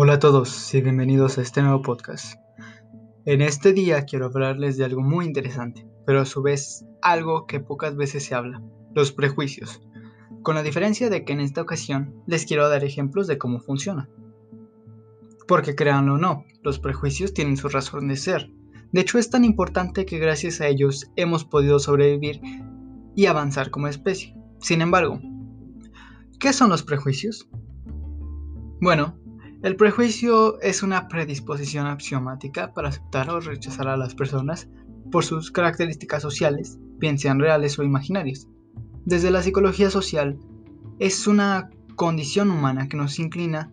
Hola a todos y bienvenidos a este nuevo podcast. En este día quiero hablarles de algo muy interesante, pero a su vez algo que pocas veces se habla, los prejuicios. Con la diferencia de que en esta ocasión les quiero dar ejemplos de cómo funciona. Porque créanlo o no, los prejuicios tienen su razón de ser. De hecho es tan importante que gracias a ellos hemos podido sobrevivir y avanzar como especie. Sin embargo, ¿qué son los prejuicios? Bueno, el prejuicio es una predisposición axiomática para aceptar o rechazar a las personas por sus características sociales, bien sean reales o imaginarias. Desde la psicología social, es una condición humana que nos inclina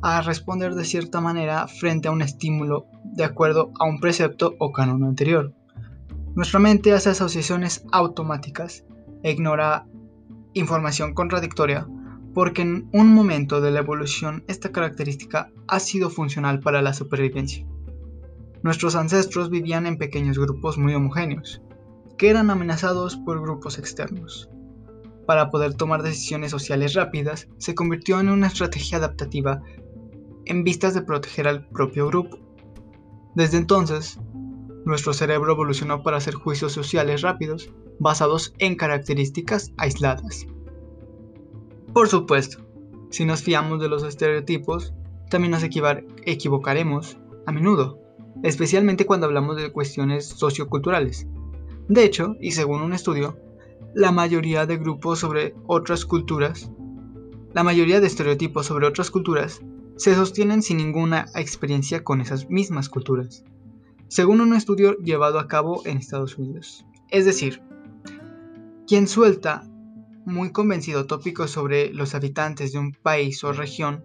a responder de cierta manera frente a un estímulo de acuerdo a un precepto o canon anterior. Nuestra mente hace asociaciones automáticas e ignora información contradictoria porque en un momento de la evolución esta característica ha sido funcional para la supervivencia. Nuestros ancestros vivían en pequeños grupos muy homogéneos, que eran amenazados por grupos externos. Para poder tomar decisiones sociales rápidas, se convirtió en una estrategia adaptativa en vistas de proteger al propio grupo. Desde entonces, nuestro cerebro evolucionó para hacer juicios sociales rápidos basados en características aisladas. Por supuesto, si nos fiamos de los estereotipos, también nos equivocaremos a menudo, especialmente cuando hablamos de cuestiones socioculturales. De hecho, y según un estudio, la mayoría de grupos sobre otras culturas, la mayoría de estereotipos sobre otras culturas se sostienen sin ninguna experiencia con esas mismas culturas, según un estudio llevado a cabo en Estados Unidos. Es decir, quien suelta muy convencido tópicos sobre los habitantes de un país o región,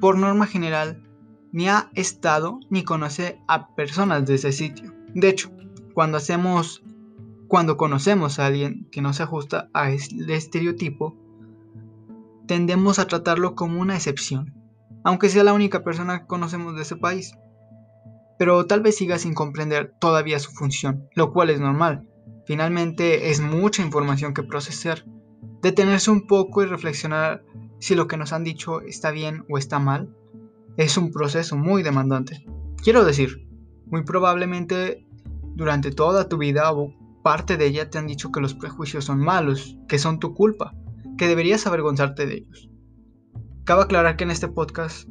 por norma general, ni ha estado ni conoce a personas de ese sitio. De hecho, cuando hacemos cuando conocemos a alguien que no se ajusta a este estereotipo, tendemos a tratarlo como una excepción, aunque sea la única persona que conocemos de ese país. Pero tal vez siga sin comprender todavía su función, lo cual es normal. Finalmente es mucha información que procesar Detenerse un poco y reflexionar si lo que nos han dicho está bien o está mal es un proceso muy demandante. Quiero decir, muy probablemente durante toda tu vida o parte de ella te han dicho que los prejuicios son malos, que son tu culpa, que deberías avergonzarte de ellos. Cabe aclarar que en este podcast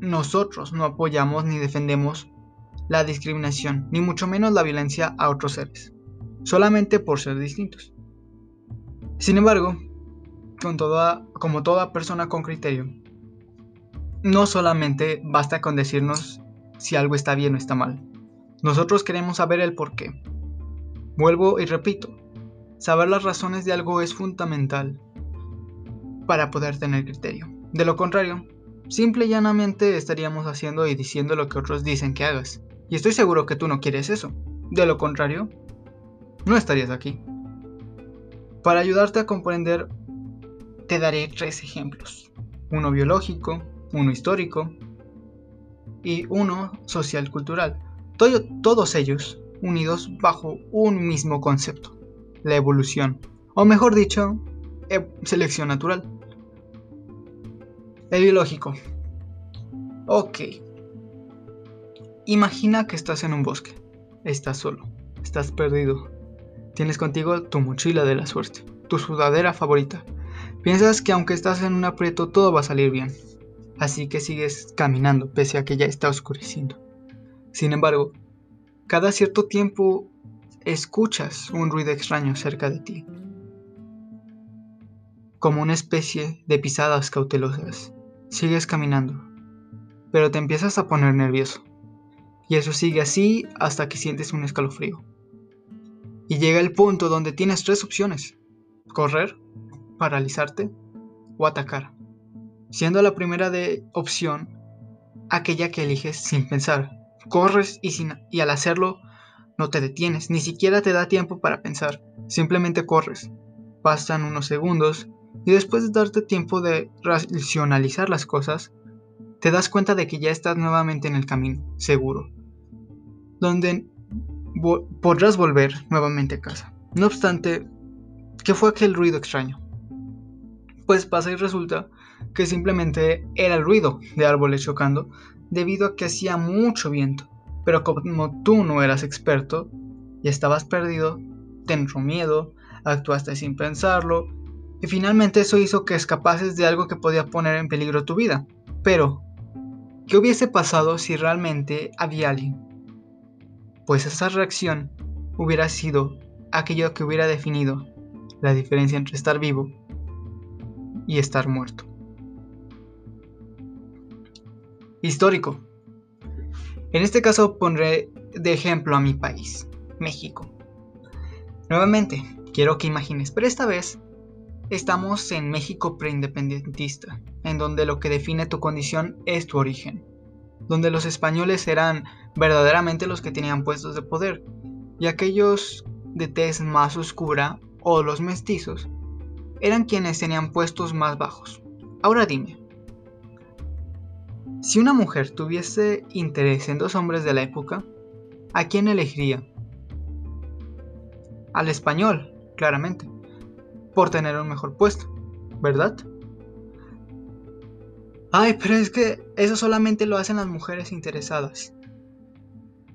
nosotros no apoyamos ni defendemos la discriminación, ni mucho menos la violencia a otros seres, solamente por ser distintos. Sin embargo, como toda persona con criterio, no solamente basta con decirnos si algo está bien o está mal. Nosotros queremos saber el por qué. Vuelvo y repito, saber las razones de algo es fundamental para poder tener criterio. De lo contrario, simple y llanamente estaríamos haciendo y diciendo lo que otros dicen que hagas. Y estoy seguro que tú no quieres eso. De lo contrario, no estarías aquí. Para ayudarte a comprender, te daré tres ejemplos. Uno biológico, uno histórico y uno social cultural. todos ellos unidos bajo un mismo concepto, la evolución, o mejor dicho, e, selección natural. El biológico. Ok. Imagina que estás en un bosque. Estás solo. Estás perdido. Tienes contigo tu mochila de la suerte, tu sudadera favorita. Piensas que aunque estás en un aprieto todo va a salir bien. Así que sigues caminando pese a que ya está oscureciendo. Sin embargo, cada cierto tiempo escuchas un ruido extraño cerca de ti. Como una especie de pisadas cautelosas. Sigues caminando, pero te empiezas a poner nervioso. Y eso sigue así hasta que sientes un escalofrío. Y llega el punto donde tienes tres opciones. Correr, paralizarte o atacar. Siendo la primera de opción aquella que eliges sin pensar. Corres y, sin, y al hacerlo no te detienes, ni siquiera te da tiempo para pensar. Simplemente corres. Pasan unos segundos y después de darte tiempo de racionalizar las cosas, te das cuenta de que ya estás nuevamente en el camino, seguro. Donde podrás volver nuevamente a casa. No obstante, ¿qué fue aquel ruido extraño? Pues pasa y resulta que simplemente era el ruido de árboles chocando debido a que hacía mucho viento. Pero como tú no eras experto y estabas perdido, te entró miedo, actuaste sin pensarlo y finalmente eso hizo que escapases de algo que podía poner en peligro tu vida. Pero, ¿qué hubiese pasado si realmente había alguien? Pues esa reacción hubiera sido aquello que hubiera definido la diferencia entre estar vivo y estar muerto. Histórico. En este caso pondré de ejemplo a mi país, México. Nuevamente, quiero que imagines, pero esta vez estamos en México preindependentista, en donde lo que define tu condición es tu origen, donde los españoles eran verdaderamente los que tenían puestos de poder, y aquellos de tez más oscura o los mestizos eran quienes tenían puestos más bajos. Ahora dime, si una mujer tuviese interés en dos hombres de la época, ¿a quién elegiría? Al español, claramente, por tener un mejor puesto, ¿verdad? Ay, pero es que eso solamente lo hacen las mujeres interesadas.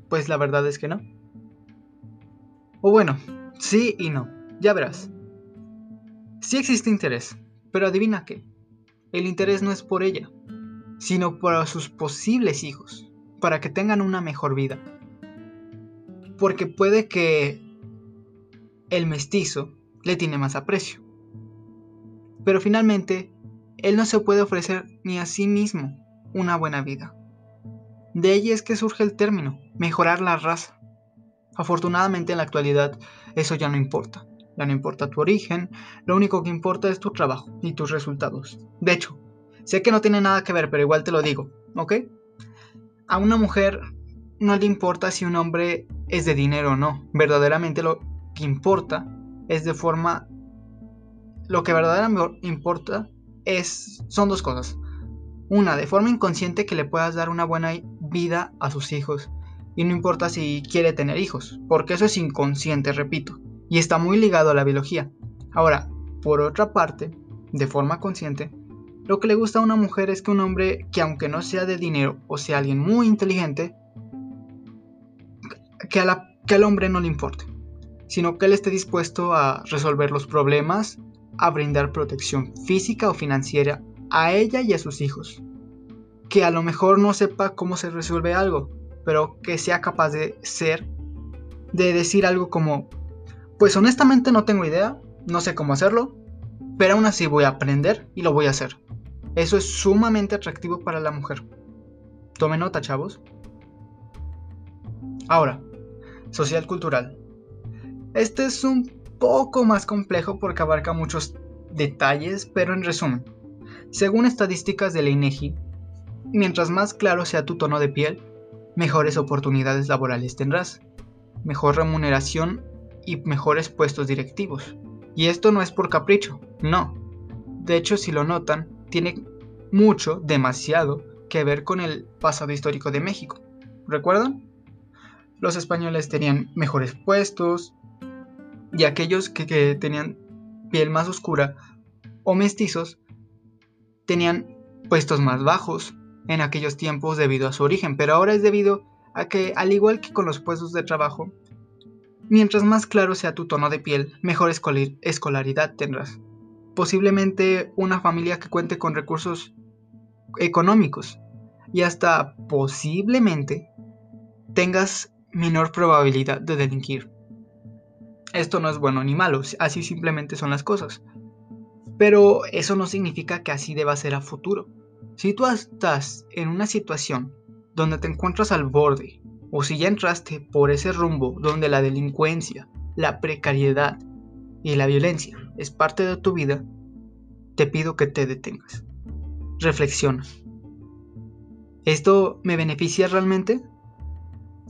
Pues la verdad es que no. O bueno, sí y no, ya verás. Sí existe interés, pero adivina qué. El interés no es por ella, sino por sus posibles hijos, para que tengan una mejor vida. Porque puede que el mestizo le tiene más aprecio. Pero finalmente, él no se puede ofrecer ni a sí mismo una buena vida. De ahí es que surge el término, mejorar la raza. Afortunadamente en la actualidad eso ya no importa. Ya no importa tu origen, lo único que importa es tu trabajo y tus resultados. De hecho, sé que no tiene nada que ver, pero igual te lo digo, ¿ok? A una mujer no le importa si un hombre es de dinero o no. Verdaderamente lo que importa es de forma... Lo que verdaderamente importa es... son dos cosas. Una, de forma inconsciente que le puedas dar una buena vida a sus hijos. Y no importa si quiere tener hijos, porque eso es inconsciente, repito y está muy ligado a la biología. Ahora, por otra parte, de forma consciente, lo que le gusta a una mujer es que un hombre que aunque no sea de dinero o sea alguien muy inteligente, que, que al hombre no le importe, sino que él esté dispuesto a resolver los problemas, a brindar protección física o financiera a ella y a sus hijos. Que a lo mejor no sepa cómo se resuelve algo, pero que sea capaz de ser, de decir algo como, pues honestamente no tengo idea, no sé cómo hacerlo, pero aún así voy a aprender y lo voy a hacer. Eso es sumamente atractivo para la mujer. Tome nota, chavos. Ahora, social cultural. Este es un poco más complejo porque abarca muchos detalles, pero en resumen, según estadísticas de la INEGI, mientras más claro sea tu tono de piel, mejores oportunidades laborales tendrás, mejor remuneración y mejores puestos directivos. Y esto no es por capricho, no. De hecho, si lo notan, tiene mucho, demasiado, que ver con el pasado histórico de México. ¿Recuerdan? Los españoles tenían mejores puestos y aquellos que, tenían piel más oscura o mestizos tenían puestos más bajos en aquellos tiempos debido a su origen, pero ahora es debido a que, al igual que con los puestos de trabajo, Mientras más claro sea tu tono de piel, mejor escolaridad tendrás. Posiblemente una familia que cuente con recursos económicos y hasta posiblemente tengas menor probabilidad de delinquir. Esto no es bueno ni malo, así simplemente son las cosas. Pero eso no significa que así deba ser a futuro. Si tú estás en una situación donde te encuentras al borde o si ya entraste por ese rumbo donde la delincuencia, la precariedad y la violencia es parte de tu vida, te pido que te detengas. Reflexiona. ¿Esto me beneficia realmente?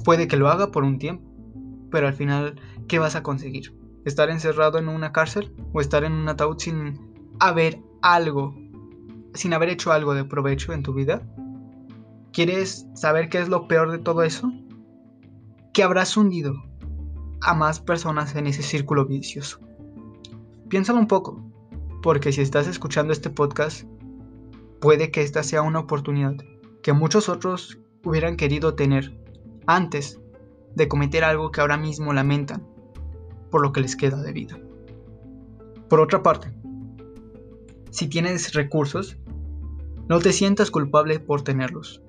Puede que lo haga por un tiempo, pero al final, ¿qué vas a conseguir? ¿Estar encerrado en una cárcel o estar en un ataúd sin haber algo, sin haber hecho algo de provecho en tu vida? ¿Quieres saber qué es lo peor de todo eso? que habrás hundido a más personas en ese círculo vicioso. Piénsalo un poco, porque si estás escuchando este podcast, puede que esta sea una oportunidad que muchos otros hubieran querido tener antes de cometer algo que ahora mismo lamentan por lo que les queda de vida. Por otra parte, si tienes recursos, no te sientas culpable por tenerlos.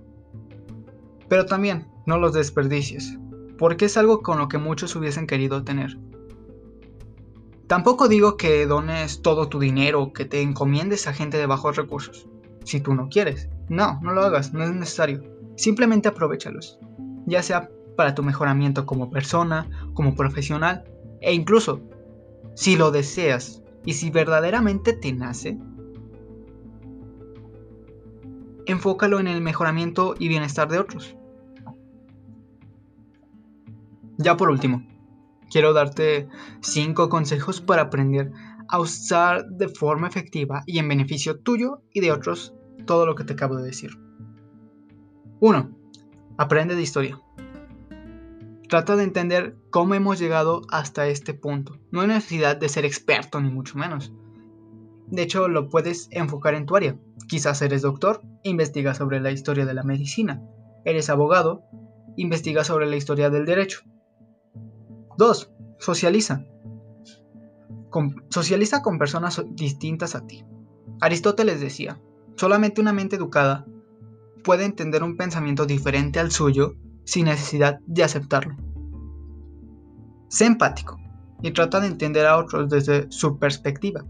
Pero también no los desperdicies, porque es algo con lo que muchos hubiesen querido tener. Tampoco digo que dones todo tu dinero que te encomiendes a gente de bajos recursos, si tú no quieres. No, no lo hagas, no es necesario. Simplemente aprovechalos, ya sea para tu mejoramiento como persona, como profesional, e incluso, si lo deseas y si verdaderamente te nace, enfócalo en el mejoramiento y bienestar de otros. Ya por último, quiero darte 5 consejos para aprender a usar de forma efectiva y en beneficio tuyo y de otros todo lo que te acabo de decir. 1. Aprende de historia. Trata de entender cómo hemos llegado hasta este punto. No hay necesidad de ser experto ni mucho menos. De hecho, lo puedes enfocar en tu área. Quizás eres doctor, investiga sobre la historia de la medicina. Eres abogado, investiga sobre la historia del derecho. 2. Socializa. socializa con personas distintas a ti. Aristóteles decía, solamente una mente educada puede entender un pensamiento diferente al suyo sin necesidad de aceptarlo. Sé empático y trata de entender a otros desde su perspectiva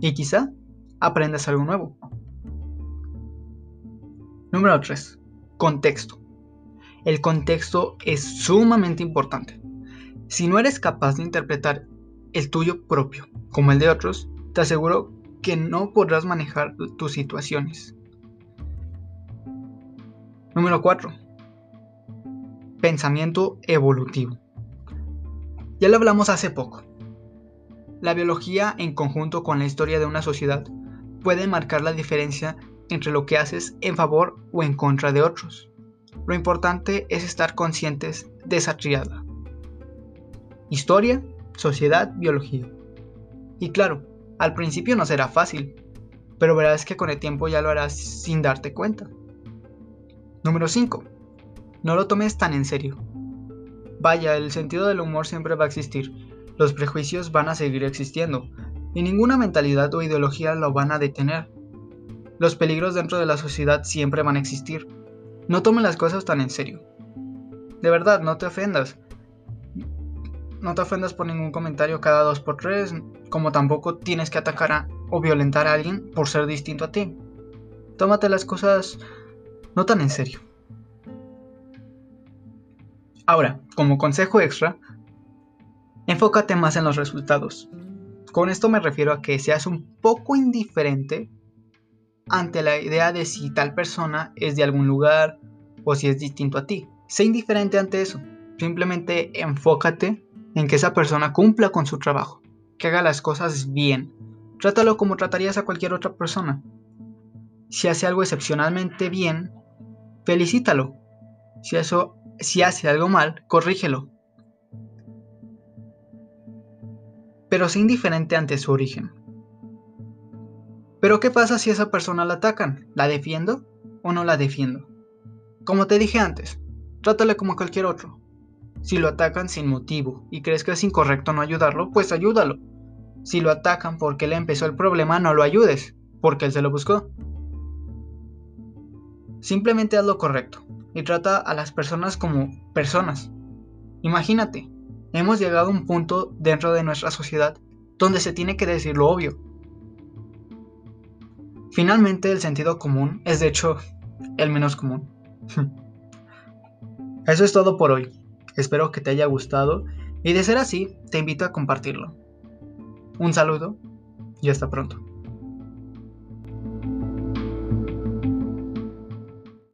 y quizá aprendas algo nuevo. Número 3. Contexto. El contexto es sumamente importante. Si no eres capaz de interpretar el tuyo propio como el de otros, te aseguro que no podrás manejar tus situaciones. Número 4. Pensamiento evolutivo. Ya lo hablamos hace poco. La biología en conjunto con la historia de una sociedad puede marcar la diferencia entre lo que haces en favor o en contra de otros. Lo importante es estar conscientes de esa triada. Historia, sociedad, biología. Y claro, al principio no será fácil, pero verás que con el tiempo ya lo harás sin darte cuenta. Número 5. No lo tomes tan en serio. Vaya, el sentido del humor siempre va a existir, los prejuicios van a seguir existiendo, y ninguna mentalidad o ideología lo van a detener. Los peligros dentro de la sociedad siempre van a existir. No tomes las cosas tan en serio. De verdad, no te ofendas. No te ofendas por ningún comentario cada dos por tres, como tampoco tienes que atacar o violentar a alguien por ser distinto a ti. Tómate las cosas no tan en serio. Ahora, como consejo extra, enfócate más en los resultados. Con esto me refiero a que seas un poco indiferente ante la idea de si tal persona es de algún lugar o si es distinto a ti. Sé indiferente ante eso. Simplemente enfócate en que esa persona cumpla con su trabajo, que haga las cosas bien. Trátalo como tratarías a cualquier otra persona. Si hace algo excepcionalmente bien, felicítalo. Si, eso, si hace algo mal, corrígelo. Pero sé indiferente ante su origen. Pero ¿qué pasa si esa persona la atacan? ¿La defiendo o no la defiendo? Como te dije antes, trátale como cualquier otro. Si lo atacan sin motivo y crees que es incorrecto no ayudarlo, pues ayúdalo. Si lo atacan porque le empezó el problema, no lo ayudes, porque él se lo buscó. Simplemente haz lo correcto y trata a las personas como personas. Imagínate, hemos llegado a un punto dentro de nuestra sociedad donde se tiene que decir lo obvio. Finalmente el sentido común es de hecho el menos común. Eso es todo por hoy. Espero que te haya gustado y de ser así te invito a compartirlo. Un saludo y hasta pronto.